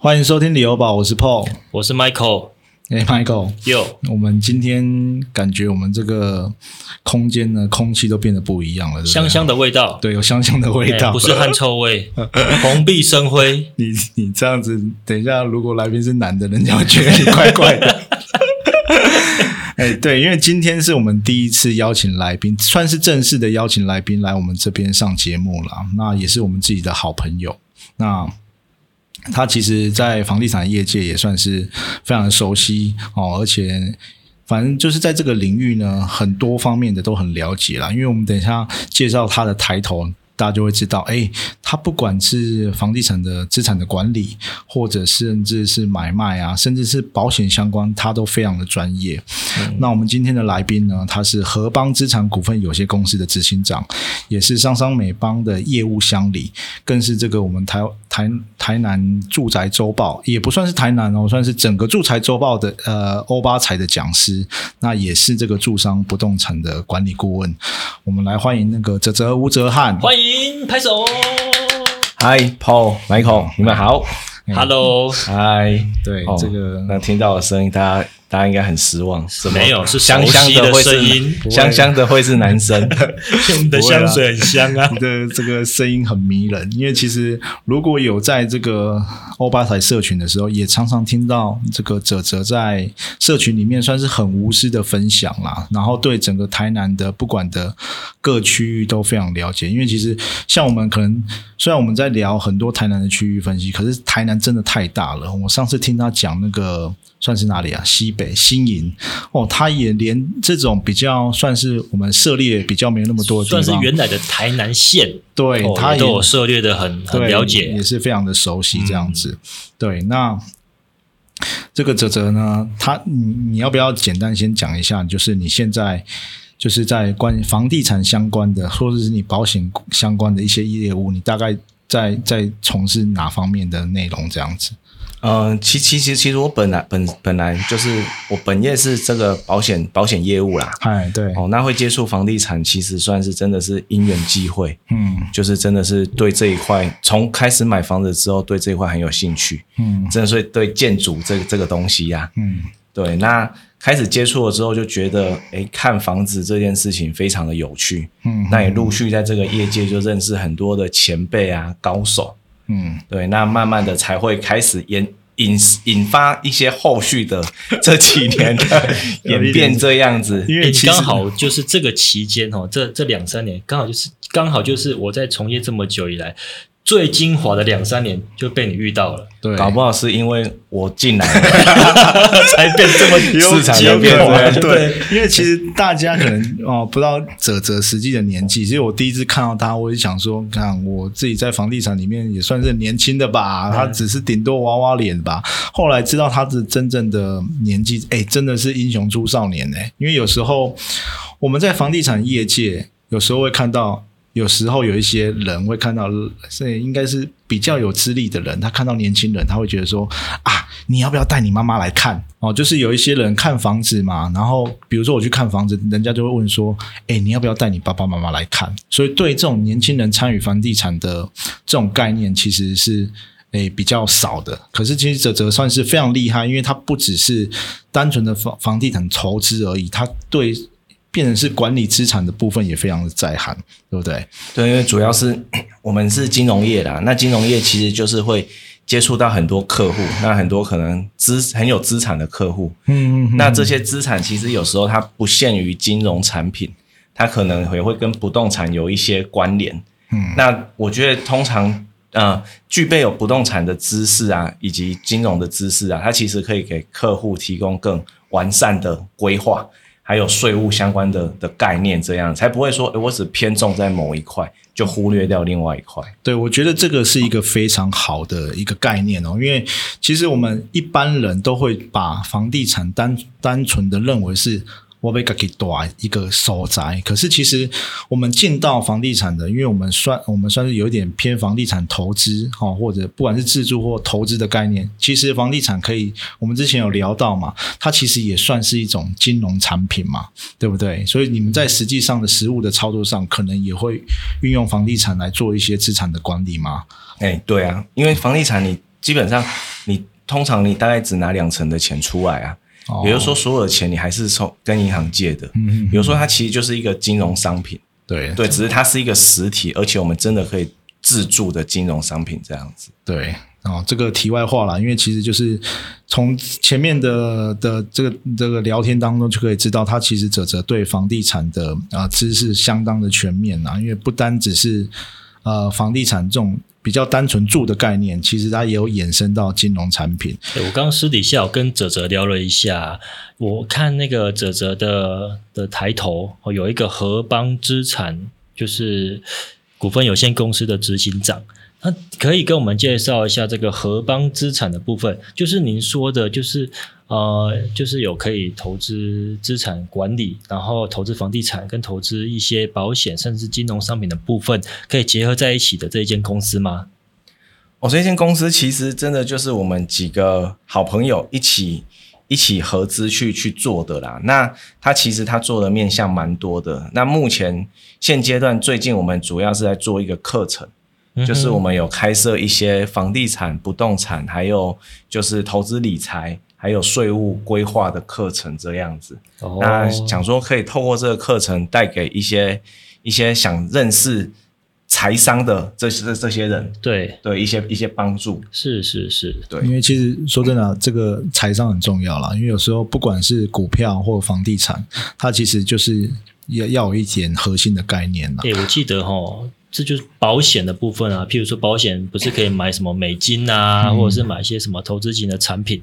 欢迎收听旅游宝，我是 Paul，我是 Michael。哎，Michael，哟，我们今天感觉我们这个空间呢，空气都变得不一样了，对对香香的味道，对，有香香的味哎道，不是汗臭味，蓬荜生辉。你你这样子，等一下如果来宾是男的，人家会觉得你怪怪的。哎，对，因为今天是我们第一次邀请来宾，算是正式的邀请来宾来我们这边上节目了。那也是我们自己的好朋友。那他其实，在房地产业界也算是非常熟悉哦，而且反正就是在这个领域呢，很多方面的都很了解啦。因为我们等一下介绍他的抬头。大家就会知道，哎，他不管是房地产的资产的管理，或者甚至是买卖啊，甚至是保险相关，他都非常的专业。那我们今天的来宾呢，他是合邦资产股份有限公司的执行长，也是商商美邦的业务乡里，更是这个我们台台台南住宅周报，也不算是台南哦，算是整个住宅周报的呃欧巴财的讲师，那也是这个住商不动产的管理顾问。我们来欢迎那个泽泽吴泽汉，欢迎拍手。Hi，Paul、Michael，你们好。Hello，嗨，对、哦这个那听到的声音，大家大家应该很失望，没有是香香的会是声音 香香的会是男生。你的香水很香啊你。的这个声音很迷人，因为其实如果有在这个欧巴台社群的时候，也常常听到这个泽泽在社群里面算是很无私的分享啦，然后对整个台南的不管的各区域都非常了解。因为其实像我们可能虽然我们在聊很多台南的区域分析，可是台南真的太大了。我上次听他讲那个算是哪里啊？西北新营哦，他也连这种比较算是我们涉猎比较没有那么多的地方，算是原来的台南县，对，哦他也也都有涉猎的很很了解也。是非常的熟悉这样子。对，那这个泽泽呢，他你你要不要简单先讲一下，就是你现在就是在关房地产相关的，或者是你保险相关的一些业务，你大概在在从事哪方面的内容这样子？嗯，其其其其实我本来本本来就是我本业是这个保险保险业务啦。哎，对，哦，那会接触房地产，其实算是真的是因缘际会，嗯就是真的是对这一块，从开始买房子之后，对这一块很有兴趣，嗯真的是对建筑这这个东西呀、嗯对，那开始接触了之后，就觉得哎，看房子这件事情非常的有趣。嗯，那也陆续在这个业界就认识很多的前辈啊、高手。嗯对，那慢慢的才会开始引引引发一些后续的这几年的演变这样子。因为刚好就是这个期间哦，这这两三年刚好就是刚好就是我在从业这么久以来最精华的两三年就被你遇到了，对，搞不好是因为我进来了，才变这么市场精就变华这样。对，因为其实大家可能哦不知道泽泽实际的年纪，其实我第一次看到他，我就想说，看我自己在房地产里面也算是年轻的吧，他只是顶多娃娃脸吧。后来知道他的真正的年纪，哎，真的是英雄出少年哎，因为有时候我们在房地产业界，有时候会看到。有时候有一些人会看到，是应该是比较有资历的人，他看到年轻人，他会觉得说啊，你要不要带你妈妈来看？哦，就是有一些人看房子嘛，然后比如说我去看房子，人家就会问说，哎，你要不要带你爸爸妈妈来看？所以对这种年轻人参与房地产的这种概念，其实是。诶，比较少的，可是其实泽泽算是非常厉害，因为他不只是单纯的房房地产投资而已，他对变成是管理资产的部分也非常的在行，对不对？对，因为主要是 我们是金融业啦，那金融业其实就是会接触到很多客户，那很多可能资很有资产的客户，嗯那这些资产其实有时候它不限于金融产品，它可能也会跟不动产有一些关联。嗯那我觉得通常呃具备有不动产的知识啊，以及金融的知识啊，它其实可以给客户提供更完善的规划，还有税务相关的的概念，这样才不会说我只偏重在某一块，就忽略掉另外一块。对，我觉得这个是一个非常好的一个概念哦，因为其实我们一般人都会把房地产单单纯的认为是我被给多一个所在，可是其实我们进到房地产的，因为我们算我们算是有点偏房地产投资哈、或者不管是自住或投资的概念，其实房地产可以，我们之前有聊到嘛，它其实也算是一种金融产品嘛，对不对？所以你们在实际上的实物的操作上，可能也会运用房地产来做一些资产的管理吗？哎，对啊，因为房地产你基本上你通常你大概只拿两成的钱出来啊，也就是说所有的钱你还是从跟银行借的。嗯，嗯比如说它其实就是一个金融商品，对对，只是它是一个实体，而且我们真的可以自助的金融商品这样子。对，哦，这个题外话啦，因为其实就是从前面的的这个这个聊天当中就可以知道，他其实哲哲对房地产的啊、知识相当的全面啊，因为不单只是呃房地产这种比较单纯住的概念，其实它也有衍生到金融产品。我刚刚私底下我跟哲哲聊了一下，我看那个哲哲的的抬头有一个合邦资产，就是股份有限公司的执行长。那可以跟我们介绍一下这个合邦资产的部分，就是您说的，就是呃，就是有可以投资资产管理，然后投资房地产跟投资一些保险甚至金融商品的部分，可以结合在一起的这一间公司吗？哦、这间公司其实真的就是我们几个好朋友一起一起合资去去做的啦。那它其实它做的面向蛮多的。那目前现阶段最近我们主要是在做一个课程。就是我们有开设一些房地产、不动产，还有就是投资理财，还有税务规划的课程这样子。哦那想说可以透过这个课程带给一些一些想认识财商的这些这些人，对，对一些一些帮助。是是是，对因为其实说真的啊，这个财商很重要啦。因为有时候不管是股票或房地产，它其实就是要要有一点核心的概念啦。对，我记得哈，这就是保险的部分啊。譬如说，保险不是可以买什么美金啊，或者是买一些什么投资型的产品，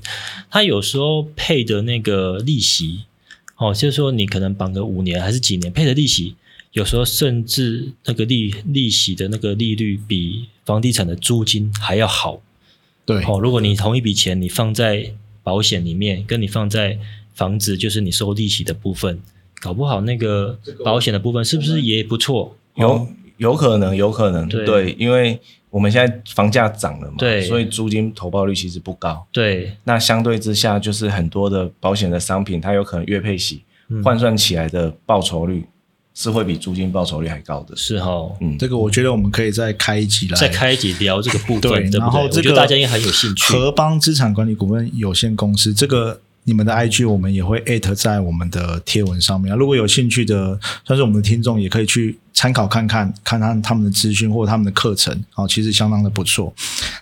它有时候配的那个利息，哦，就是说你可能绑个五年还是几年配的利息，有时候甚至那个利利息的那个利率比房地产的租金还要好。对，哦，如果你同一笔钱你放在保险里面，跟你放在房子，就是你收利息的部分，搞不好那个保险的部分是不是也不错？有哦有可能，有可能，对对，因为我们现在房价涨了嘛，对所以租金投报率其实不高。对，那相对之下，就是很多的保险的商品，它有可能月配息嗯换算起来的报酬率是会比租金报酬率还高的。是哈。嗯，这个我觉得我们可以再开一集来再开一集聊这个部分，对对对？然后这个大家应该很有兴趣。合邦资产管理股份有限公司这个。你们的 IG 我们也会艾特在我们的贴文上面啊，如果有兴趣的，算是我们的听众，也可以去参考看看，看看他们的资讯或者他们的课程，哦，其实相当的不错。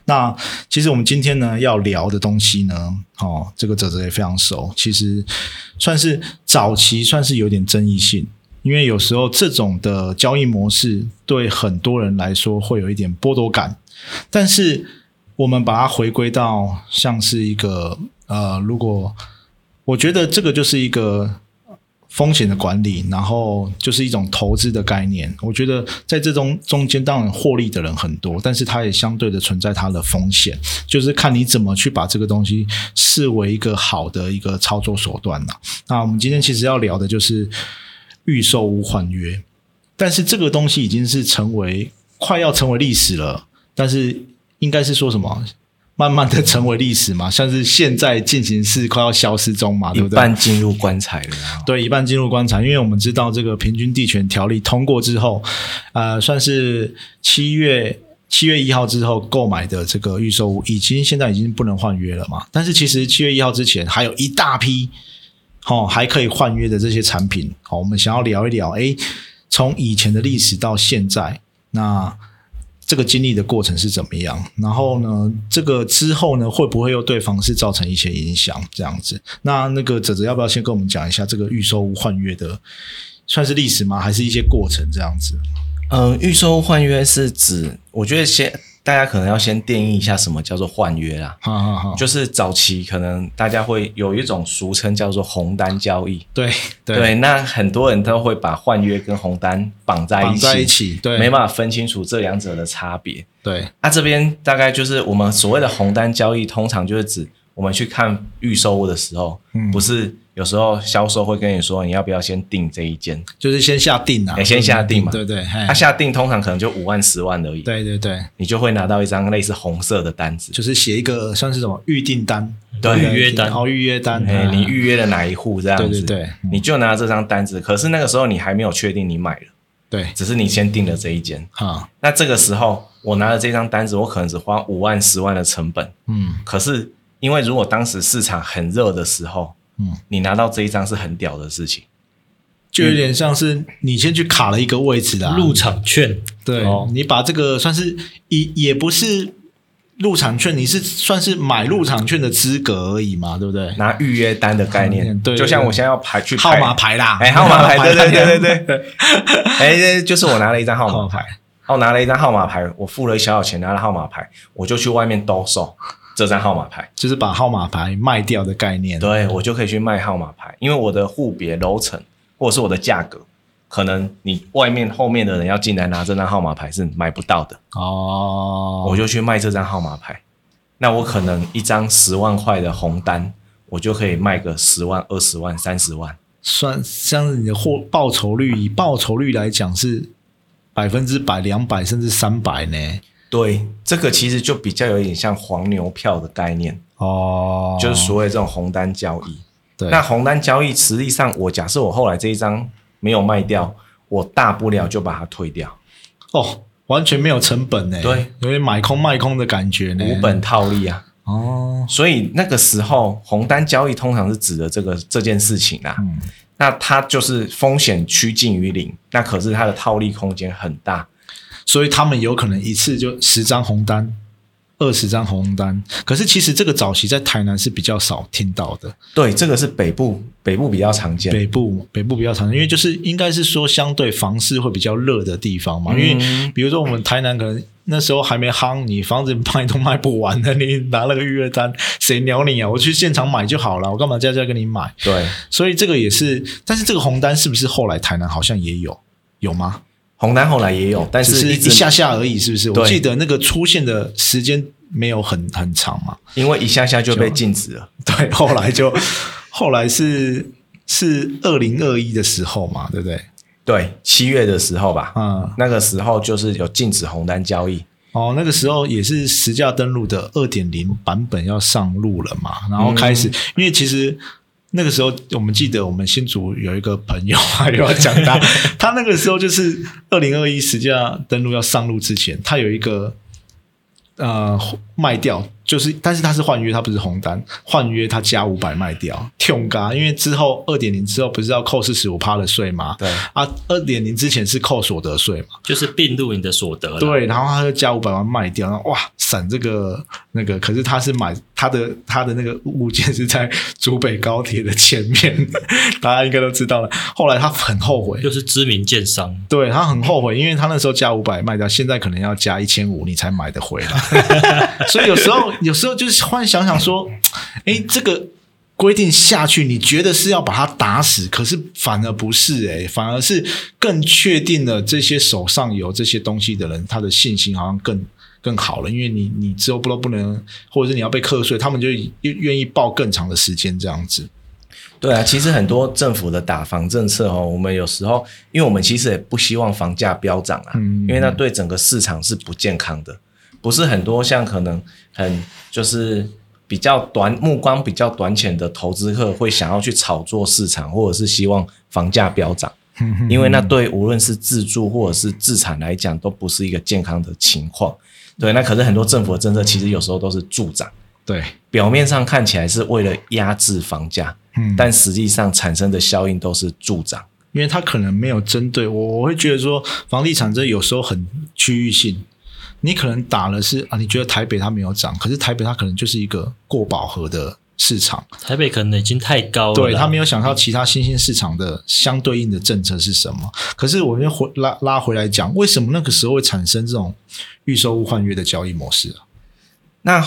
那其实我们今天呢要聊的东西呢，哦，这个哲哲也非常熟，其实算是早期算是有点争议性，因为有时候这种的交易模式对很多人来说会有一点剥夺感，但是我们把它回归到像是一个呃，如果我觉得这个就是一个风险的管理，然后就是一种投资的概念。我觉得在这中中间，当然获利的人很多，但是它也相对的存在它的风险，就是看你怎么去把这个东西视为一个好的一个操作手段呐。那我们今天其实要聊的就是预售屋换约，但是这个东西已经是成为快要成为历史了，但是应该是说什么？慢慢的成为历史嘛，像是现在进行式快要消失中嘛，对不对？一半进入棺材了啊。对，一半进入棺材，因为我们知道这个平均地权条例通过之后，呃，算是七月七月一号之后购买的这个预售屋，已经现在已经不能换约了嘛。但是其实七月一号之前还有一大批，哦，还可以换约的这些产品，好、我们想要聊一聊，诶，从以前的历史到现在，那。这个经历的过程是怎么样？然后呢，这个之后呢，会不会又对房市造成一些影响？这样子，那那个哲哲要不要先跟我们讲一下这个预售屋换约的，算是历史吗？还是一些过程这样子？嗯，预售换约是指，我觉得先大家可能要先定义一下什么叫做换约啦。好好好，就是早期可能大家会有一种俗称叫做红单交易，对对，那很多人都会把换约跟红单绑在一起，一起，对，没办法分清楚这两者的差别。对，那、这边大概就是我们所谓的红单交易，通常就是指我们去看预售物的时候，嗯。不是有时候销售会跟你说你要不要先订这一间，就是先下定啊，你先下定嘛。对对，嘿。他、下定通常可能就五万十万而已，对对对，你就会拿到一张类似红色的单子，就是写一个算是什么预订单，对。预约单。哦，预约单，哎、嗯你预约了哪一户这样子，对对对。嗯你就拿这张单子，可是那个时候你还没有确定你买了，对，只是你先订了这一间。哈，那这个时候我拿了这张单子，我可能只花五万、十万的成本。嗯。可是因为如果当时市场很热的时候，嗯，你拿到这一张是很屌的事情。就有点像是你先去卡了一个位置啦，入场券，对、哦。你把这个算是也也不是入场券，你是算是买入场券的资格而已嘛，对不对？拿预约单的概念，嗯对。对就像我现在要排去号排码牌啦，哎，号码牌，对对对对对，对，哎，就是我拿了一张号号码码牌，牌，我拿了一张号码牌，我付了小小钱拿了号码牌，我就去外面兜售这张号码牌，就是把号码牌卖掉的概念。对我就可以去卖号码牌，因为我的户别、楼层或者是我的价格，可能你外面后面的人要进来拿这张号码牌是买不到的，哦，我就去卖这张号码牌。那我可能一张十万块的红单，我就可以卖个十万、二十万、三十万。算像是你的获报酬率，以报酬率来讲是百分之百、两百甚至三百呢。对，这个其实就比较有点像黄牛票的概念，哦，就是所谓这种红单交易。对，那红单交易实际上，我假设我后来这一张没有卖掉，我大不了就把它退掉，哦，完全没有成本呢。对，有点买空卖空的感觉呢。无本套利啊。哦，所以那个时候红单交易通常是指的这个这件事情啊。嗯那它就是风险趋近于零，那可是它的套利空间很大。所以他们有可能一次就十张红单。二十张红单，可是其实这个早期在台南是比较少听到的，对，这个是北部北部比较常见。北部北部比较常见，因为就是应该是说相对房市会比较热的地方嘛。嗯因为比如说我们台南可能那时候还没夯，你房子卖都卖不完的，你拿了个预约单，谁鸟你啊？我去现场买就好了，我干嘛在这跟你买？对，所以这个也是，但是这个红单是不是后来台南好像也有有吗？红单后来也有，但是是一直一下下而已，是不是？我对记得那个出现的时间没有很很长嘛。因为一下下就被禁止了。对，后来就后来是是二零二一的时候嘛，对不对？对，七月的时候吧，嗯，那个时候就是有禁止红单交易。哦，那个时候也是实价登录的二点零版本要上路了嘛，然后开始，因为其实那个时候我们记得我们新竹有一个朋友啊，又要讲他，他那个时候就是二零二一实际上登陆要上路之前，他有一个呃卖掉，就是但是他是换约，他不是红单，换约他加五百卖掉，痛嘎，因为之后二点零之后不是要扣四十五趴的税吗？对啊，二点零之前是扣所得税嘛。就是并入你的所得了。对，然后他就加五百万卖掉，然后哇，省这个那个，可是他是买他的他的那个物件是在竹北高铁的前面，大家应该都知道了。后来他很后悔，就是知名建商，对他很后悔，因为他那时候加五百卖掉，现在可能要加一千五你才买得回来。所以有时候有时候就是忽然想想说，哎，这个。规定下去，你觉得是要把它打死，可是反而不是诶、反而是更确定了这些手上有这些东西的人，他的信心好像更更好了，因为你你之后不都不能，或者是你要被课税，他们就愿愿意报更长的时间这样子。对啊，其实很多政府的打房政策哦，我们有时候，因为我们其实也不希望房价飙涨啊，嗯因为那对整个市场是不健康的。不是很多像可能很就是比较短目光比较短浅的投资客会想要去炒作市场，或者是希望房价飙涨，因为那对无论是自住或者是自产来讲，都不是一个健康的情况。对，那可是很多政府的政策其实有时候都是助长，对，表面上看起来是为了压制房价，嗯但实际上产生的效应都是助长。因为它可能没有针对我，我会觉得说，房地产这有时候很区域性。你可能打的是啊，你觉得台北它没有涨，可是台北它可能就是一个过饱和的市场，台北可能已经太高了。对他没有想到其他新兴市场的相对应的政策是什么。可是我们回拉拉回来讲，为什么那个时候会产生这种预售物换约的交易模式啊？那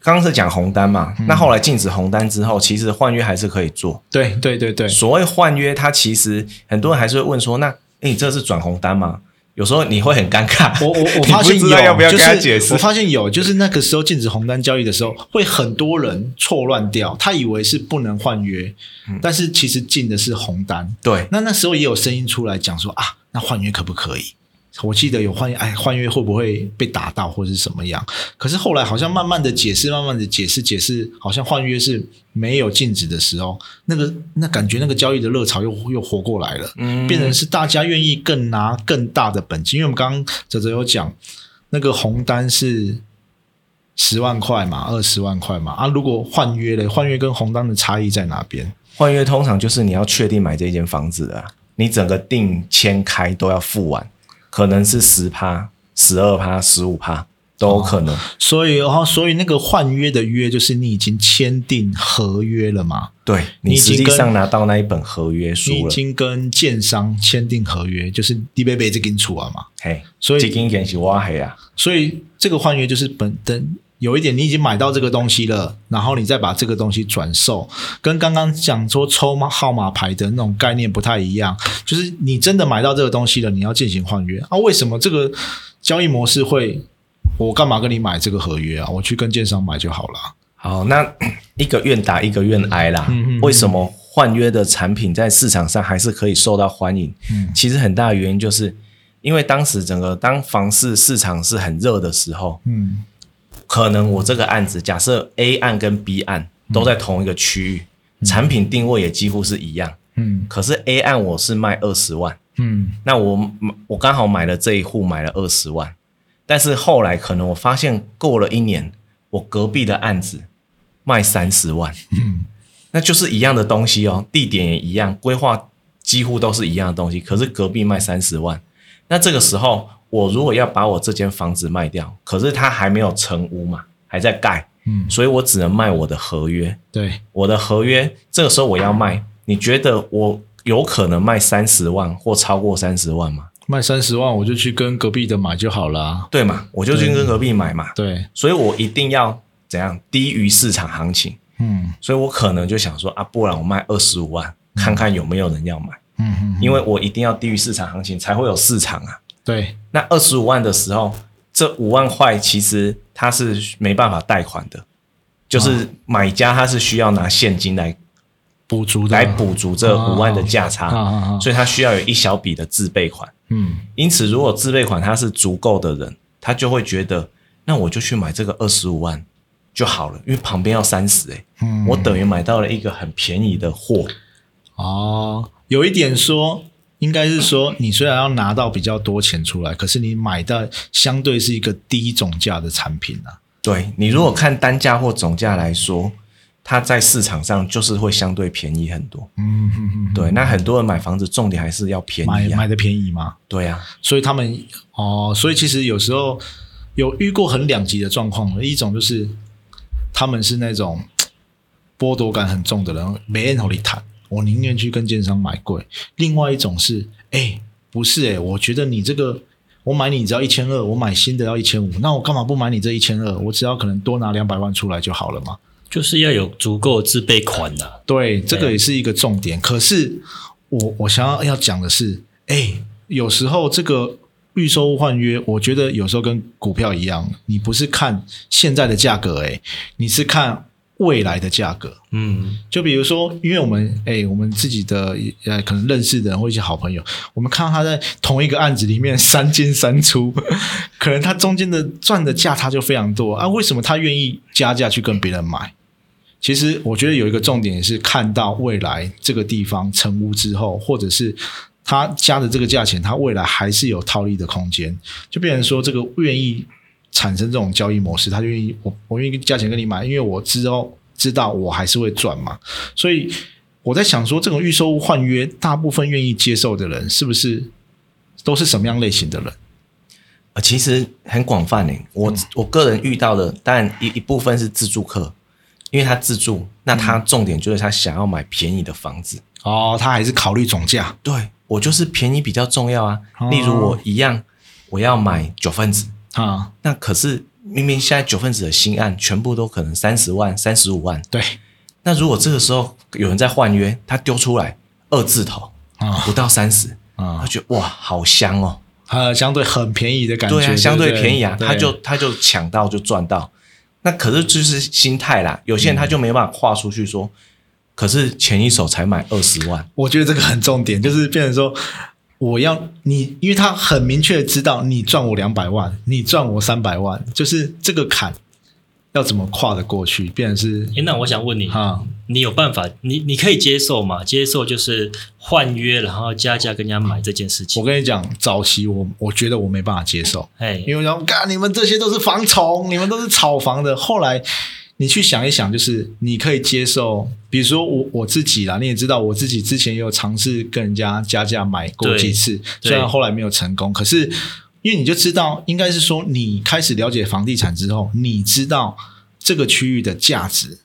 刚刚是讲红单嘛，嗯那后来禁止红单之后，其实换约还是可以做。对对对对，所谓换约，它其实很多人还是会问说，那诶你这是转红单吗？有时候你会很尴尬，我我我 发现有，知道要不要就是跟他解释我发现有，就是那个时候禁止红单交易的时候，会很多人错乱掉，他以为是不能换约，嗯但是其实进的是红单。对那那时候也有声音出来讲说啊，那换约可不可以？我记得有换哎换约会不会被打到或者是什么样？可是后来好像慢慢的解释，慢慢的解释解释，好像换约是没有禁止的时候，那个那感觉那个交易的热潮又又活过来了，嗯变成是大家愿意更拿更大的本金，因为我们刚刚哲哲有讲那个红单是。十万块嘛，二十万块嘛啊！如果换约嘞，换约跟红单的差异在哪边？换约通常就是你要确定买这间房子的啊，你整个定签开都要付完，可能是十趴、十二趴、十五趴都有可能。所以，然后，所以那个换约的约就是你已经签订合约了嘛？对你实际上拿到那一本合约书了，已经跟建商签订合约，就是你被被这给你出啊嘛。嘿，所以这根钱是挖黑啊，所以这个换约就是本等有一点，你已经买到这个东西了，然后你再把这个东西转售，跟刚刚讲说抽码号码牌的那种概念不太一样。就是你真的买到这个东西了，你要进行换约啊？为什么这个交易模式会？我干嘛跟你买这个合约啊？我去跟建商买就好了。好，那一个愿打一个愿挨啦。嗯嗯嗯为什么换约的产品在市场上还是可以受到欢迎？嗯其实很大的原因就是因为当时整个当房市市场是很热的时候，嗯可能我这个案子假设 A 案跟 B 案都在同一个区域，产品定位也几乎是一样，嗯。可是 A 案我是卖二十万，嗯。那我我刚好买了这一户买了二十万，但是后来可能我发现过了一年，我隔壁的案子卖三十万，嗯。那就是一样的东西哦，地点也一样，规划几乎都是一样的东西，可是隔壁卖三十万，那这个时候我如果要把我这间房子卖掉，可是它还没有成屋嘛，还在盖，嗯，所以我只能卖我的合约，对，我的合约这个时候我要卖，你觉得我有可能卖三十万或超过三十万吗？卖三十万我就去跟隔壁的买就好了啊。对嘛，我就去跟隔壁买嘛，对，所以我一定要怎样低于市场行情，嗯。所以我可能就想说啊，不然我卖二十五万，看看有没有人要买，嗯嗯，因为我一定要低于市场行情才会有市场啊。对，那二十五万的时候，这五万块其实他是没办法贷款的，就是买家他是需要拿现金来补足的。来补足这五万的价啊差！所以他需要有一小笔的自备款。嗯。因此，如果自备款他是足够的人，他就会觉得，那我就去买这个二十五万就好了，因为旁边要三十，哎，嗯，我等于买到了一个很便宜的货。哦，有一点说，应该是说，你虽然要拿到比较多钱出来，可是你买的相对是一个低总价的产品啊。对你如果看单价或总价来说，它在市场上就是会相对便宜很多。嗯嗯嗯，对，那很多人买房子重点还是要便宜啊。买买的便宜嘛，对啊，所以他们哦，所以其实有时候有遇过很两极的状况，一种就是他们是那种嘖剥夺感很重的人，没人和你谈，我宁愿去跟建商买贵；另外一种是，哎，不是哎，我觉得你这个。我买你只要一千二，我买新的要一千五，那我干嘛不买你这一千二？我只要可能多拿两百万出来就好了嘛。就是要有足够的自备款呐、对，这个也是一个重点。可是我我想要要讲的是，哎，有时候这个预收换约，我觉得有时候跟股票一样，你不是看现在的价格，哎，你是看未来的价格。嗯，就比如说，因为我们哎，我们自己的呃，可能认识的人或一些好朋友，我们看到他在同一个案子里面三进三出，可能他中间的赚的价差就非常多啊。为什么他愿意加价去跟别人买？其实我觉得有一个重点是看到未来这个地方成屋之后，或者是他加的这个价钱，他未来还是有套利的空间，就变成说这个愿意产生这种交易模式，他就愿意我我愿意价钱跟你买，因为我知道知道我还是会赚嘛，所以我在想说，这种预售物换约，大部分愿意接受的人，是不是都是什么样类型的人？呃，其实很广泛诶。我、我个人遇到的，当然一一部分是自住客，因为他自住，那他重点就是他想要买便宜的房子。哦，他还是考虑总价对我就是便宜比较重要啊。哦例如我一样，我要买九分子，啊，那可是明明现在九分子的新案全部都可能三十万、三十五万，对。那如果这个时候有人在换约，他丢出来二字头啊。不到三十，他啊，觉得哇好香哦，呃，相对很便宜的感觉，对啊，相不对对便宜啊，他就他就抢到就赚到。那可是就是心态啦，有些人他就没办法跨出去说，可是前一手才买二十万，我觉得这个很重点，就是变成说，我要你，因为他很明确的知道你赚我两百万，你赚我三百万，就是这个坎要怎么跨得过去，变成是哎，那我想问你，啊，你有办法？你你可以接受吗？接受就是换约，然后加价跟人家买这件事情我。跟你讲，早期我我觉得我没办法接受，哎，因为我讲，干你们这些都是房虫，你们都是炒房的。后来你去想一想，就是你可以接受，比如说我我自己啦，你也知道，我自己之前也有尝试跟人家加价买过几次，虽然后来没有成功，可是因为你就知道，应该是说你开始了解房地产之后，你知道这个区域的价值。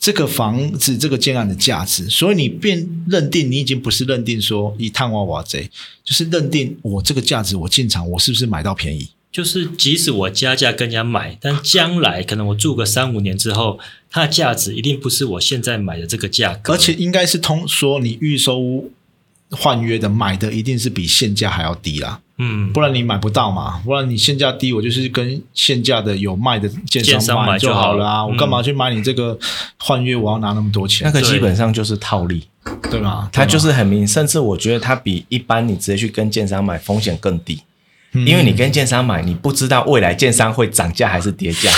这个房子这个建案的价值，所以你便认定你已经不是认定说以探娃娃贼，就是认定我这个价值，我进场我是不是买到便宜？就是即使我加价跟人家买，但将来可能我住个三五年之后，它的价值一定不是我现在买的这个价格。而且应该是通说你预收屋换约的买的一定是比现价还要低啦，嗯，不然你买不到嘛，不然你现价低，我就是跟现价的有卖的建建商买买就好好了啊，了我干嘛去买你这个换约？我要拿那么多钱那，个基本上就是套利，对吗？它就是很明，甚至我觉得它比一般你直接去跟建商买风险更低，嗯因为你跟建商买，你不知道未来建商会涨价还是跌价。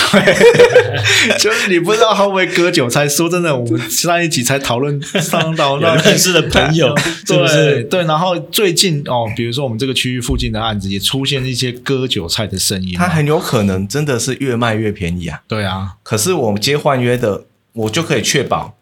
就是你不知道他会割韭菜。说真的，我们上一集才讨论上到有那认识的朋友 是不对是？对，然后最近哦，比如说我们这个区域附近的案子也出现一些割韭菜的声音嘛，它很有可能真的是越卖越便宜啊。对啊，可是我接换约的，我就可以确保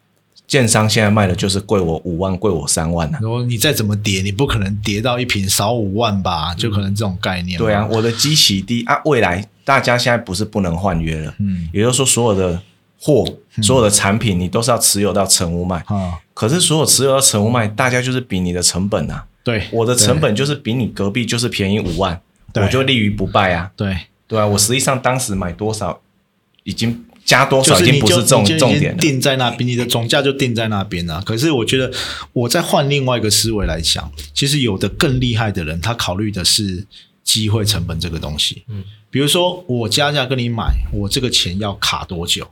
建商现在卖的就是贵我五万，贵我三万啊。然后你再怎么跌，你不可能跌到一瓶少五万吧？就可能这种概念。对啊，，我的基期低啊，未来大家现在不是不能换约了，嗯也就是说所有的货、所有的产品你都是要持有到成屋卖。啊，可是所有持有到成屋卖，大家就是比你的成本啊，对，我的成本就是比你隔壁就是便宜五万，我就立于不败啊。对，对啊，我实际上当时买多少，已经加多少已经不是你就是重重点了。定在那边，你的总价就定在那边了。可是我觉得，我再换另外一个思维来讲，其实有的更厉害的人，他考虑的是机会成本这个东西。嗯，比如说我加价跟你买，我这个钱要卡多久？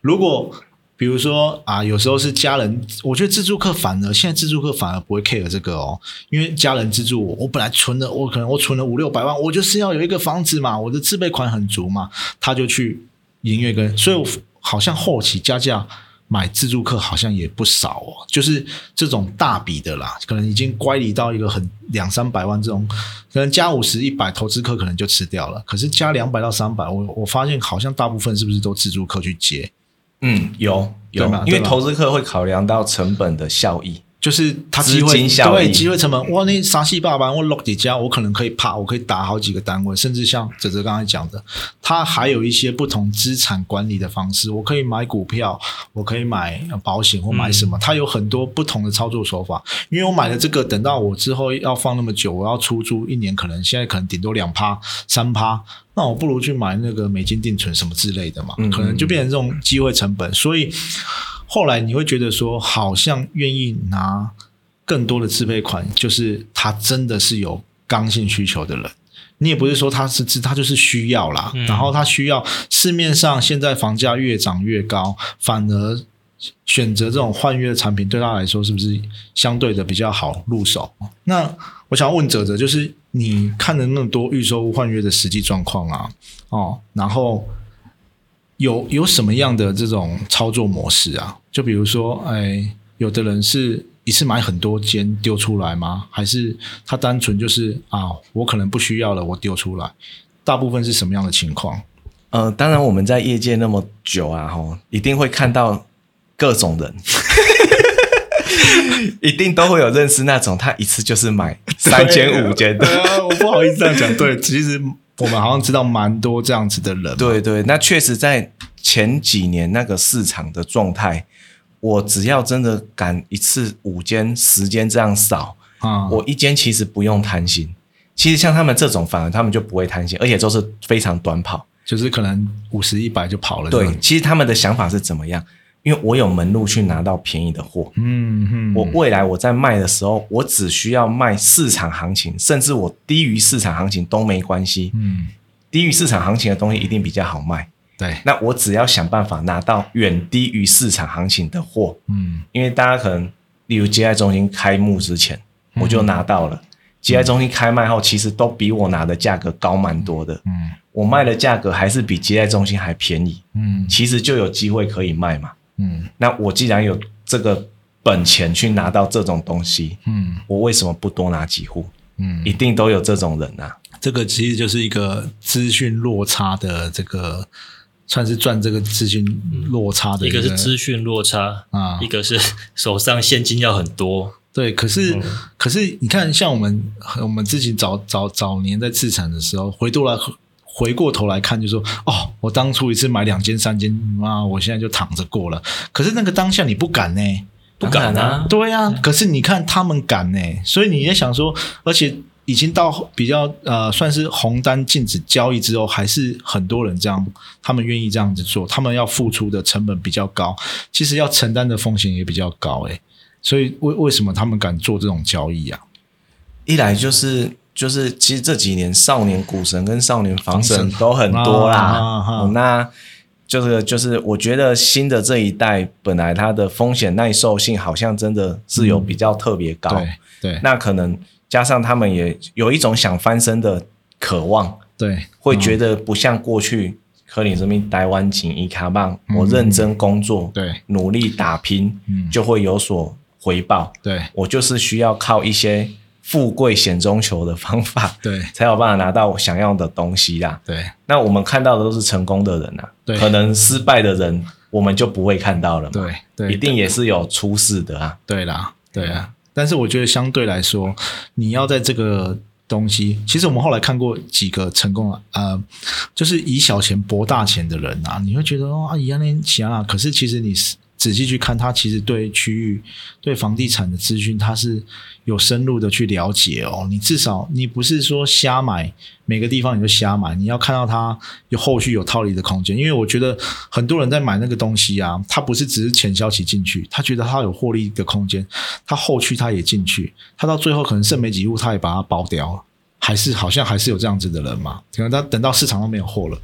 如果比如说啊，有时候是家人，我觉得自助客反而现在自助客反而不会 care 这个哦，因为家人资助我，我本来存了，我可能我存了五六百万，我就是要有一个房子嘛，我的自备款很足嘛，他就去营业跟，所以我好像后期加价买自助客好像也不少哦，就是这种大笔的啦，可能已经乖离到一个很两三百万这种，可能加五十一百投资客可能就吃掉了，可是加两百到三百，我我发现好像大部分是不是都自助客去接？嗯，有有。因为投资客会考量到成本的效益。就是他机会对机会成本，哇，那啥戏爸爸我 lock 几家，我可能可以怕，我可以打好几个单位，甚至像哲哲刚才讲的，他还有一些不同资产管理的方式，我可以买股票，我可以买保险或买什么，他有很多不同的操作手法。因为我买了这个，等到我之后要放那么久，我要出租一年，可能现在可能顶多两趴三趴，那我不如去买那个美金定存什么之类的嘛，嗯可能就变成这种机会成本，所以。后来你会觉得说，好像愿意拿更多的自备款，就是他真的是有刚性需求的人。你也不是说他是他就是需要啦，嗯然后他需要市面上现在房价越涨越高，反而选择这种换约的产品对他来说是不是相对的比较好入手？那我想问哲哲，就是你看了那么多预售屋换约的实际状况啊，哦，然后有有什么样的这种操作模式啊？就比如说，哎，有的人是一次买很多间丢出来吗？还是他单纯就是啊，我可能不需要了，我丢出来？大部分是什么样的情况？呃，当然我们在业界那么久啊，吼，一定会看到各种人，一定都会有认识那种他一次就是买三间五间的。我不好意思这样讲。对，其实我们好像知道蛮多这样子的人。，对对，那确实在前几年那个市场的状态，我只要真的敢一次五间、十间这样扫，啊，我一间其实不用贪心。其实像他们这种，反而他们就不会贪心，而且都是非常短跑。就是可能五十一百就跑了。这对，其实他们的想法是怎么样？因为我有门路去拿到便宜的货，嗯嗯，我未来我在卖的时候，我只需要卖市场行情，甚至我低于市场行情都没关系。嗯，低于市场行情的东西一定比较好卖。对，那我只要想办法拿到远低于市场行情的货，嗯。因为大家可能，例如接待中心开幕之前，我就拿到了。接待中心开卖后，其实都比我拿的价格高蛮多的。嗯。我卖的价格还是比接待中心还便宜，嗯。其实就有机会可以卖嘛。嗯那我既然有这个本钱去拿到这种东西，嗯我为什么不多拿几户？嗯，一定都有这种人啊。这个其实就是一个资讯落差的这个，算是赚这个资讯落差的一个个是资讯落差，啊一个是 手上现金要很多。对，可是、嗯可是你看，像我们我们自己早早早年在自产的时候，回过来回过头来看，就说哦，我当初一次买两间三间，妈，我现在就躺着过了。可是那个当下你不敢呢、不敢啊！对啊、可是你看他们敢呢、所以你也想说，而且已经到比较呃，算是红单禁止交易之后，还是很多人这样，他们愿意这样子做，他们要付出的成本比较高，其实要承担的风险也比较高诶、所以为为什么他们敢做这种交易啊？一来就是就是，其实这几年少年股神跟少年房神都很多啦。啊啊啊哦那就是就是，我觉得新的这一代本来它的风险耐受性好像真的是有比较特别高。对对那可能加上他们也有一种想翻身的渴望，对，会觉得不像过去科林这边台湾景一卡棒，嗯我认真工作，对努力打拼，嗯就会有所回报。对我就是需要靠一些富贵险中求的方法，对才有办法拿到我想要的东西啦。对那我们看到的都是成功的人啊，对可能失败的人我们就不会看到了嘛。对对，一定也是有出事的啊。对啦，对啊。但是我觉得相对来说，你要在这个东西，其实我们后来看过几个成功啊，呃，就是以小钱博大钱的人啊，你会觉得哦，啊，一样那钱啊，可是其实你仔细去看，他其实对区域、对房地产的资讯，他是有深入的去了解哦。你至少你不是说瞎买，每个地方你就瞎买，你要看到它有后续有套利的空间。因为我觉得很多人在买那个东西啊，他不是只是钱消期进去，他觉得他有获利的空间，他后续他也进去，他到最后可能剩没几户，他也把它包掉了。还是好像还是有这样子的人嘛？可能他等到市场上没有货了，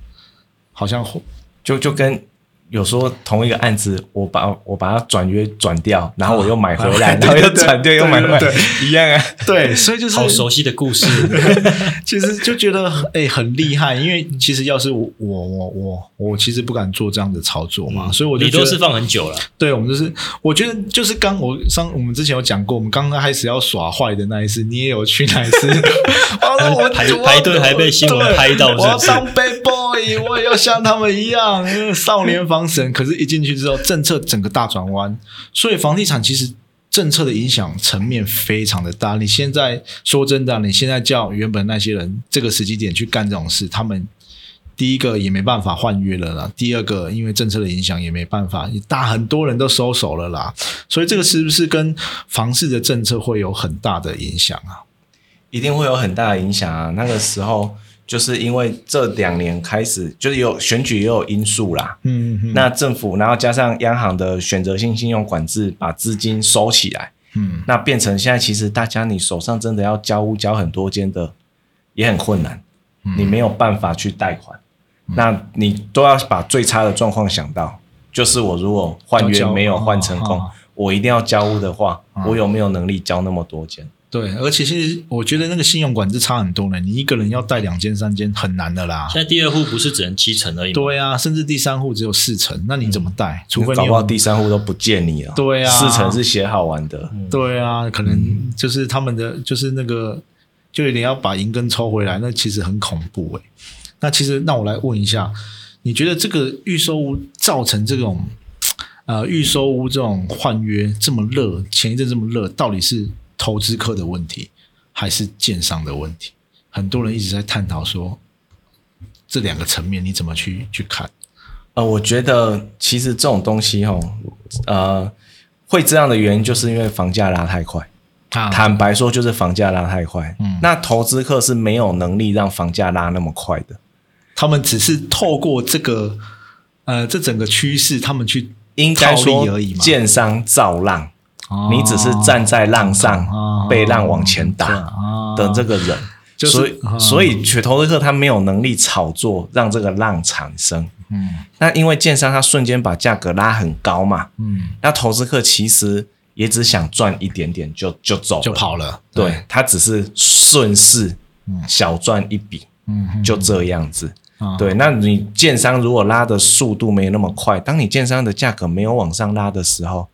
好像货就就跟有时候同一个案子，我把我把它转约转掉，然后我又买回来，啊然后又转掉又买回来一样啊。对，所以就是好熟悉的故事，其实就觉得哎、很厉害，因为其实要是我我我我我其实不敢做这样的操作嘛，所以我就你都是放很久了。对，我们就是我觉得就是刚我上我们之前有讲过，我们刚刚开始要耍坏的那一次，你也有去那一次，排我排队还被新闻拍到是不是我要当 bad boy，我也要像他们一样嗯 少年防神。可是，一进去之后，政策整个大转弯，所以房地产其实。政策的影响层面非常的大。你现在说真的啊，你现在叫原本那些人这个时机点去干这种事，他们第一个也没办法换约了啦，第二个因为政策的影响也没办法，大很多人都收手了啦。所以这个是不是跟房市的政策会有很大的影响啊？一定会有很大的影响啊。那个时候就是因为这两年开始，就是有选举也有因素啦。嗯嗯那政府，然后加上央行的选择性信用管制，把资金收起来，嗯那变成现在其实大家你手上真的要交屋交很多间的，也很困难，嗯你没有办法去贷款，那你都要把最差的状况想到，就是我如果换约没有换成功，我一定要交屋的话，嗯我有没有能力交那么多间？对，而且其实我觉得那个信用管制差很多呢，你一个人要贷两间三间很难的啦。现在第二户不是只能七成而已吗？对啊，甚至第三户只有四成，那你怎么贷？除非你有搞不好第三户都不借你了。对啊四成是写好玩的。对啊，可能就是他们的就是那个，就有点要把银根抽回来，那其实很恐怖诶、那其实，那我来问一下，你觉得这个预售屋造成这种呃预售屋这种换约这么热，前一阵这么热，到底是投资客的问题，还是建商的问题？很多人一直在探讨说这两个层面你怎么去去看？呃，我觉得其实这种东西哦，呃，会这样的原因就是因为房价拉太快。啊坦白说，就是房价拉太快。嗯那投资客是没有能力让房价拉那么快的。他们只是透过这个呃这整个趋势，他们去应该套说而已，嘛建商造浪，哦你只是站在浪上哦被浪往前打哦的这个人。就是所以，哦所以选投资客他没有能力炒作让这个浪产生。嗯那因为建商他瞬间把价格拉很高嘛，嗯那投资客其实也只想赚一点点就就走就跑了。对，他只是顺势小赚一笔，嗯，就这样子。啊对，那你建商如果拉的速度没那么快，当你建商的价格没有往上拉的时候，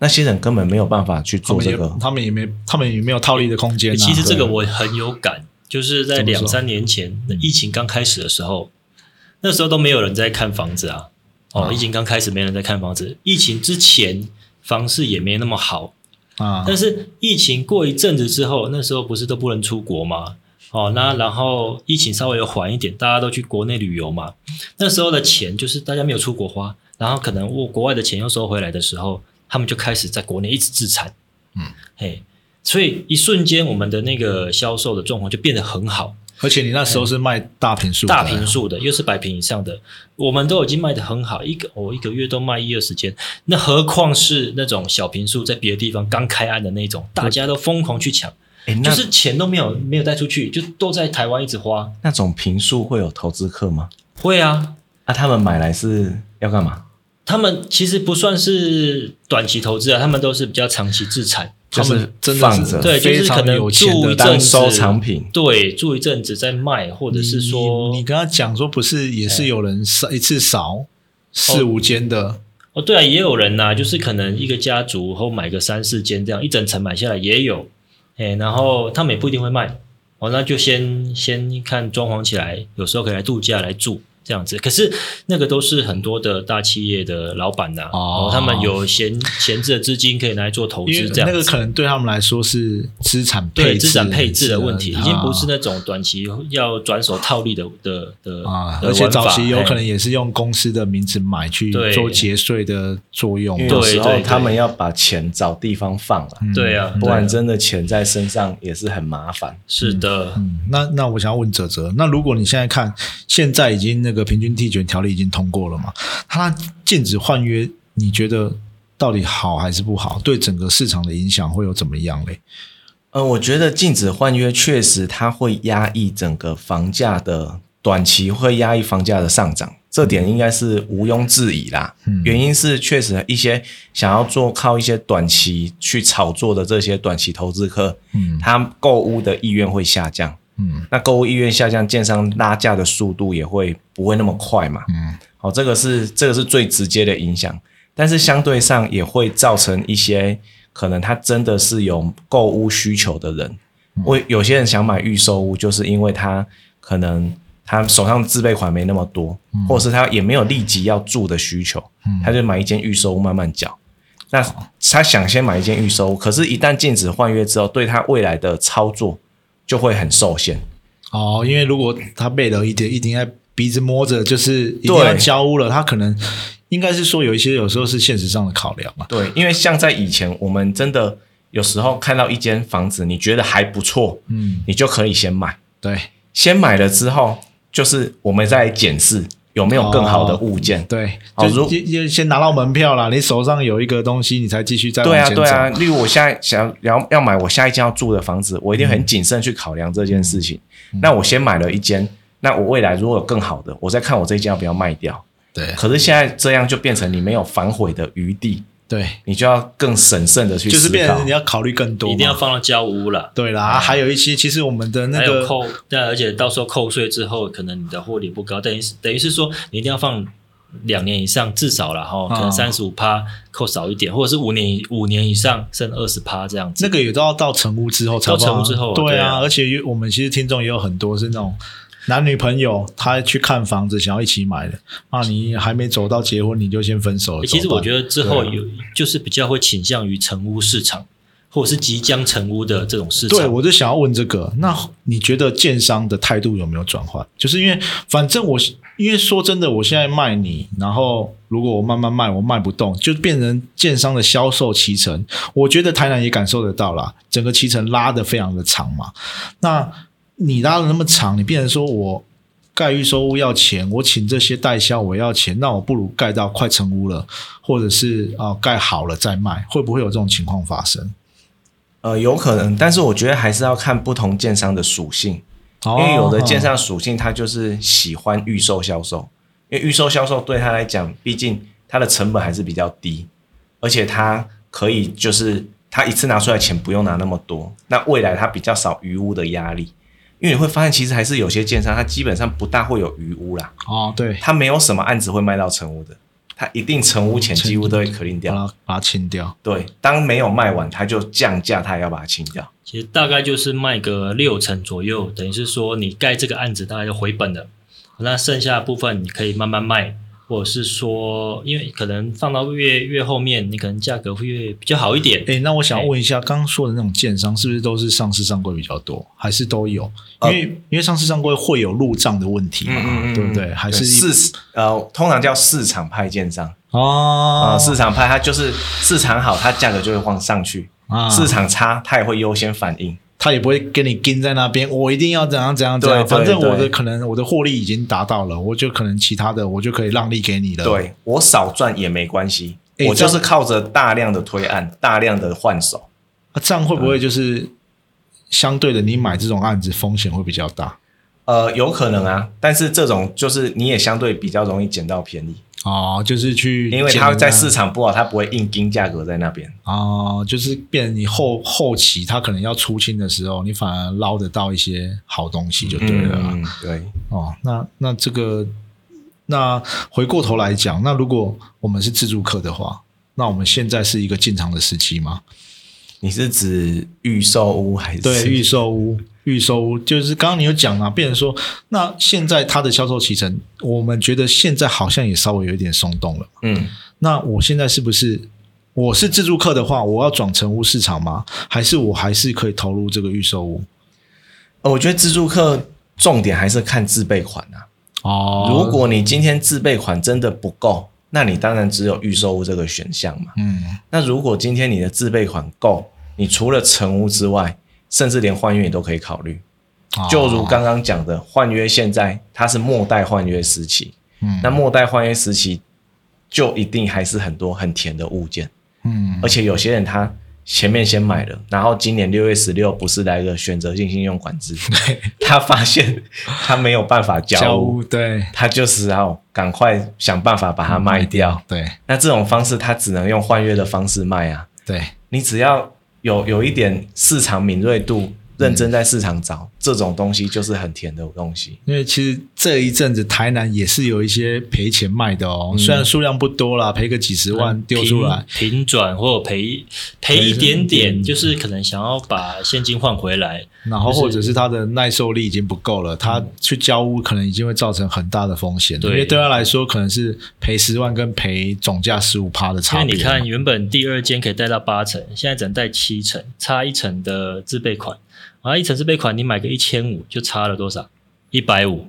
那些人根本没有办法去做这个。他们也没他们也没有套利的空间啊。其实这个我很有感，就是在两三年前疫情刚开始的时候，那时候都没有人在看房子啊。哦，疫情刚开始没人在看房子，疫情之前房市也没那么好，啊，但是疫情过一阵子之后，那时候不是都不能出国吗？哦，那然后疫情稍微有缓一点，大家都去国内旅游嘛。那时候的钱就是大家没有出国花，然后可能我国外的钱又收回来的时候，他们就开始在国内一直自产。嗯，嘿，所以一瞬间我们的那个销售的状况就变得很好，而且你那时候是卖大平数的，大平数的又是百平以上的，我们都已经卖得很好，一个我、一个月都卖一二十间，那何况是那种小平数在别的地方刚开案的那种，大家都疯狂去抢。就是钱都没有没有带出去，就都在台湾一直花。那种平数会有投资客吗？会啊，啊，他们买来是要干嘛？他们其实不算是短期投资啊，他们都是比较长期资产。他们就是真的是放着对，就是可能有钱的住一阵子收藏品。对，住一阵子再卖，或者是说你你跟他讲说不是，也是有人扫一次扫四五间的，哦，对啊，也有人呐、就是可能一个家族后买个三四间这样，一整层买下来也有，哎，然后他们也不一定会卖，哦，那就先先看装潢起来，有时候可以来度假来住这样子。可是那个都是很多的大企业的老板呐、哦。他们有闲闲置的资金可以拿来做投资这样子。那个可能对他们来说是资产配置对资产配置的问题，啊已经不是那种短期要转手套利的的的啊，的而且早期有可能也是用公司的名字买去做节税的作用嘛，因为有时候对对。他们要把钱找地方放了，嗯对啊，不然真的钱在身上也是很麻烦。是的，嗯，那那我想要问哲哲，那如果你现在看，现在已经那个平均地权条例已经通过了嘛？它禁止换约，你觉得到底好还是不好？对整个市场的影响会有怎么样嘞？呃，我觉得禁止换约确实它会压抑整个房价的短期会压抑房价的上涨，这点应该是毋庸置疑啦。嗯原因是确实一些想要做靠一些短期去炒作的这些短期投资客，嗯他购物的意愿会下降。嗯。那购物意愿下降，建商拉价的速度也会不会那么快嘛？嗯。好、这个是这个是最直接的影响，但是相对上也会造成一些可能他真的是有购物需求的人，我有些人想买预售屋，就是因为他可能他手上自备款没那么多，或者是他也没有立即要住的需求，他就买一间预售屋慢慢缴。那他想先买一间预售屋，可是，一旦禁止换约之后，对他未来的操作就会很受限。哦，因为如果他背了一点，一定在鼻子摸着，就是一定要对交屋了，他可能应该是说有一些有时候是现实上的考量嘛。对，因为像在以前，我们真的有时候看到一间房子，你觉得还不错，嗯，你就可以先买。对先买了之后，就是我们再检视有没有更好的物件。对，就就就先拿到门票啦，你手上有一个东西，你才继续再往对啊，前走。对啊。例如我现在想要要买我下一间要住的房子，我一定很谨慎去考量这件事情。嗯那我先买了一间，那我未来如果有更好的，我再看我这一间要不要卖掉。对可是现在这样就变成你没有反悔的余地，对，你就要更审慎的去就是变成你。要考虑更多，一定要放到交屋了。对啦，还有一些其实我们的那个扣，对，而且到时候扣税之后，可能你的获利不高，等于是等于是说你一定要放两年以上，至少了哈，可能哦三十五趴扣少一点，或者是五年五年以上剩二十趴这样子。那个也都要到成屋之后才到成屋之后对啊，而且有我们其实听众也有很多是那种男女朋友，他去看房子想要一起买的，啊，你还没走到结婚你就先分手了。其实我觉得得之后有就是比较会倾向于成屋市场，或者是即将成屋的这种市场。对，我就想要问这个，那你觉得建商的态度有没有转换？就是因为反正我因为说真的，我现在卖你，然后如果我慢慢卖，我卖不动，就变成建商的销售期程。我觉得台南也感受得到啦，整个期程拉得非常的长嘛。那你拉的那么长，你变成说我盖预售屋要钱，我请这些代销我要钱，那我不如盖到快成屋了，或者是啊、盖好了再卖，会不会有这种情况发生？呃，有可能，但是我觉得还是要看不同建商的属性。因因为有的建商属性，他就是喜欢预售销售，因为预售销售对他来讲，毕竟它的成本还是比较低，而且他可以就是他一次拿出来钱不用拿那么多，那未来他比较少余屋的压力，因为你会发现其实还是有些建商他基本上不大会有余屋啦，哦，对，他没有什么案子会卖到成屋的，他一定成屋前几乎都会 clean 掉。它把它清掉。对，当没有卖完，他就降价，他也要把它清掉。其实大概就是卖个六成左右，等于是说你盖这个案子大概就回本了，那剩下的部分你可以慢慢卖，或者是说，因为可能放到越越后面，你可能价格会越比较好一点。哎，那我想问一下，刚刚说的那种建商是不是都是上市上柜比较多，还是都有？因呃为、因为上市上柜会有入账的问题嘛，对不对？还是一市呃，通常叫市场派建商哦啊、市场派它就是市场好，它价格就会往上去；啊市场差，它也会优先反应。他也不会跟你盯在那边，我一定要怎样怎样怎样，反正我的可能我的获利已经达到了，我就可能其他的我就可以让利给你了。对我少赚也没关系，我就是靠着大量的推案、大量的换手。啊，这样会不会就是相对的，你买这种案子风险会比较大？呃，有可能啊，但是这种就是你也相对比较容易捡到便宜，哦，就是去因为它在市场不好，它不会硬盯价格在那边。哦，就是变成你后后期它可能要出清的时候，你反而捞得到一些好东西就对了。嗯，对。哦，那那这个，那回过头来讲，那如果我们是自助客的话，那我们现在是一个进场的时期吗？你是指预售屋还是对，预售屋，预售屋就是刚刚你有讲啊，变成说，那现在它的销售期程，我们觉得现在好像也稍微有一点松动了。嗯，那我现在是不是我是自助客的话，我要转成屋市场吗？还是我还是可以投入这个预售屋？呃我觉得自助客重点还是看自备款啊。哦如果你今天自备款真的不够，那你当然只有预售屋这个选项嘛。嗯那如果今天你的自备款够，你除了成屋之外，甚至连换约你都可以考虑。哦。就如刚刚讲的，换约现在它是末代换约时期，嗯。那末代换约时期就一定还是很多很甜的物件，嗯。而且有些人他前面先买了，然后今年六月十六不是来个选择性信用管制，他发现他没有办法交对。他就是要赶快想办法把它卖掉。对。那这种方式他只能用换约的方式卖啊。对。你只要有有一点市场敏锐度，认真在市场找、这种东西，就是很甜的东西。因为其实这一阵子台南也是有一些赔钱卖的嗯哦，虽然数量不多啦，赔个几十万丢出来，平平转或者赔赔一点点，就是可能想要把现金换回来。然后或者是他的耐受力已经不够了，他去交屋可能已经会造成很大的风险，因对为对他来说可能是赔十万跟赔总价十五趴的因差别。为你看，原本第二间可以贷到八成，现在只能贷七成，差一成的自备款。然后一层自备款，你买个一千五，就差了多少？一百五。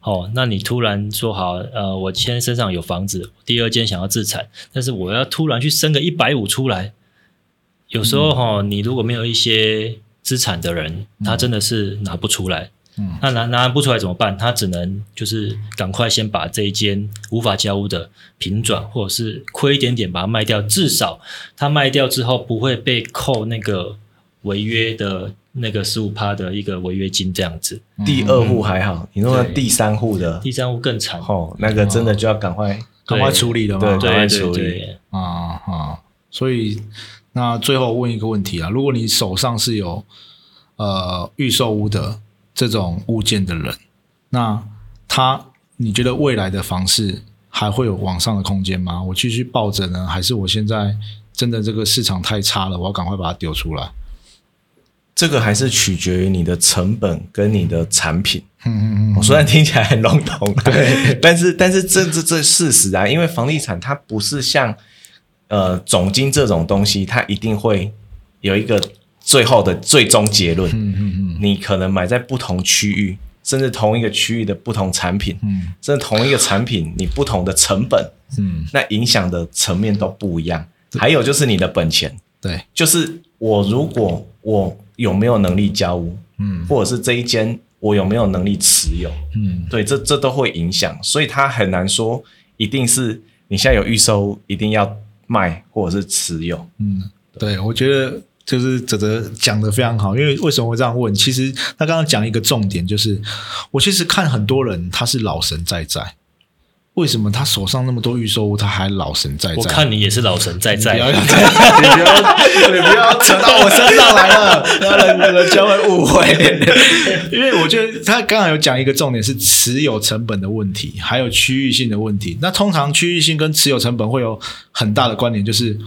哦，那你突然说好，呃，我现在身上有房子，第二间想要自产，但是我要突然去生个一百五出来，有时候哈、你如果没有一些资产的人，他真的是拿不出来。嗯那拿拿不出来怎么办？他只能就是赶快先把这一间无法交屋的平转，或者是亏一点点把它卖掉，至少他卖掉之后不会被扣那个违约的那个十五趴的一个违约金这样子。第二户还好，你弄到第三户的，第三户更惨，哦，那个真的就要赶快。赶快处理了嘛？对赶快处理对对，啊啊！所以那最后问一个问题啊，如果你手上是有呃预售屋的这种物件的人，那他你觉得未来的房市还会有往上的空间吗？我继续抱着呢，还是我现在真的这个市场太差了，我要赶快把它丢出来？这个还是取决于你的成本跟你的产品。嗯嗯我、嗯，虽然听起来很笼统，对，但是但是这这这事实啊，因为房地产它不是像呃总金这种东西，它一定会有一个最后的最终结论。嗯嗯嗯。你可能买在不同区域，甚至同一个区域的不同产品，嗯。甚至同一个产品你不同的成本，嗯，那影响的层面都不一样。还有就是你的本钱，对，就是我如果我有没有能力交屋，嗯或者是这一间我有没有能力持有，嗯对，这这都会影响，所以它很难说一定是你现在有预售一定要卖或者是持有。嗯，对，我觉得就是泽泽讲的非常好，因为为什么会这样问？其实他刚刚讲一个重点，就是我其实看很多人他是老神在在，为什么他手上那么多预售物，他还老神在在？我看你也是老神在在不要，你不要，你不要扯到我身上来了，让人人家会误会。因为我觉得他刚刚有讲一个重点是持有成本的问题，还有区域性的问题。那通常区域性跟持有成本会有很大的关联，就是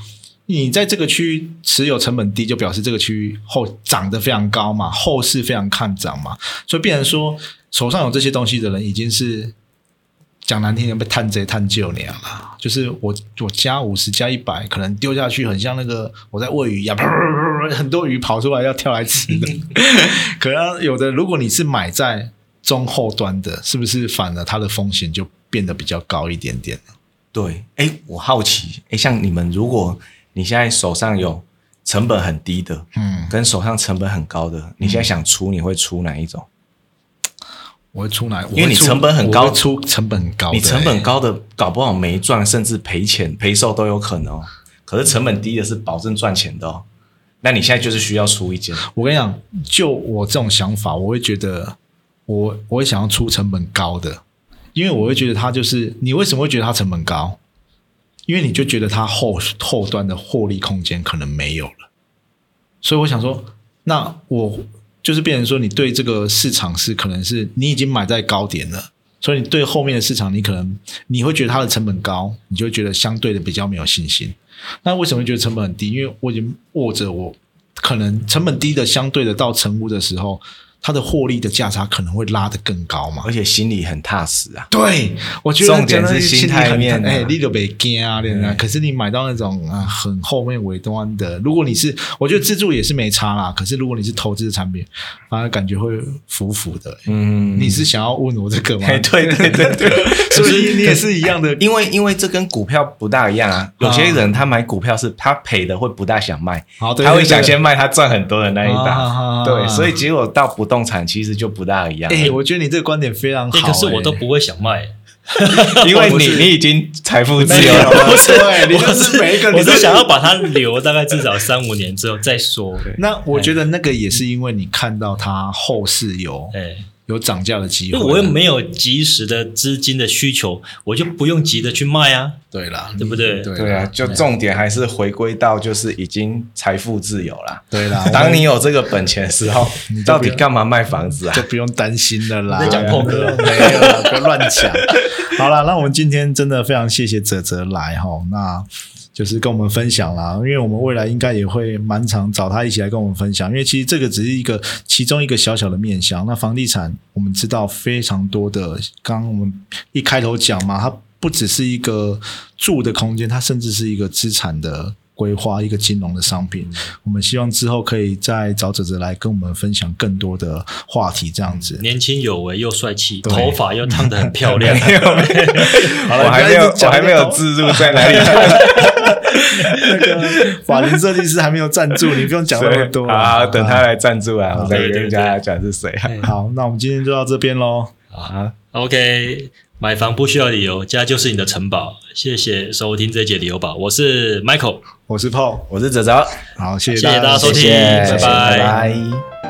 你在这个区域持有成本低，就表示这个区域后涨得非常高嘛，后市非常看涨嘛，所以变成说手上有这些东西的人已经是。讲难听点，被探贼探旧那样啦。就是我我加五十加一百，可能丢下去很像那个我在喂鱼一样，很多鱼跑出来要跳来吃的。可能有的，如果你是买在中后端的，是不是反而它的风险就变得比较高一点点对，哎，我好奇，哎，像你们，如果你现在手上有成本很低的，嗯，跟手上成本很高的，你现在想出，你会出哪一种？我会出来，因为你成本很高，出成本很高，你成本高的搞不好没赚，甚至赔钱赔售都有可能。可是成本低的是保证赚钱的哦。那你现在就是需要出一件。我跟你讲，就我这种想法，我会觉得我我会想要出成本高的，因为我会觉得它就是你为什么会觉得它成本高？因为你就觉得它后后端的获利空间可能没有了，所以我想说，那我。就是变成说，你对这个市场是可能是你已经买在高点了，所以你对后面的市场，你可能你会觉得它的成本高，你就觉得相对的比较没有信心。那为什么觉得成本很低？因为我已经握着我可能成本低的相对的到成屋的时候。它的获利的价差可能会拉得更高嘛，而且心里很踏实啊。对，我觉得重点是心态面，哎，你都别惊啊，对可是你买到那种啊很后面尾端的，如果你是，我觉得自助也是没差啦。可是如果你是投资的产品，反而感觉会浮浮的。嗯，你是想要问我这个吗？对对对对，所以你也是一样的，因为因为这跟股票不大一样啊。有些人他买股票是他赔的会不大想卖，他会想先卖他赚很多的那一档。对，所以结果到不。动产其实就不大一样。哎，我觉得你这个观点非常好。可是我都不会想卖，因为你 你已经财富自由了。对，你就是每一个，我是想要把它留大概至少三五年之后再说。那我觉得那个也是因为你看到它后市有。有涨价的机会，我又没有及时的资金的需求，我就不用急着去卖啊。对啦，对不对？对啊，就重点还是回归到就是已经财富自由啦。对啦，当你有这个本钱的时候，你到底干嘛卖房子啊？就不用担心了啦。在讲破哥，没有了，不要乱讲。好了，那我们今天真的非常谢谢泽泽来哈。那。就是跟我们分享啦，因为我们未来应该也会蛮常找他一起来跟我们分享。因为其实这个只是一个其中一个小小的面向。那房地产我们知道非常多的，刚刚我们一开头讲嘛，它不只是一个住的空间，它甚至是一个资产的。规划一个金融的商品，我们希望之后可以再找哲哲来跟我们分享更多的话题，这样子。年轻有为又帅气，头发又烫得很漂亮。我还没有，我还没有自助在哪里？那个法庭设计师还没有赞助，你不用讲那么多。好，等他来赞助啊，我再跟大家讲是谁。好，那我们今天就到这边喽。啊，OK。买房不需要理由，家就是你的城堡。谢谢收听这节理由宝，我是 Michael，我是 Paul，我是泽泽。好，谢谢大家收听，拜拜。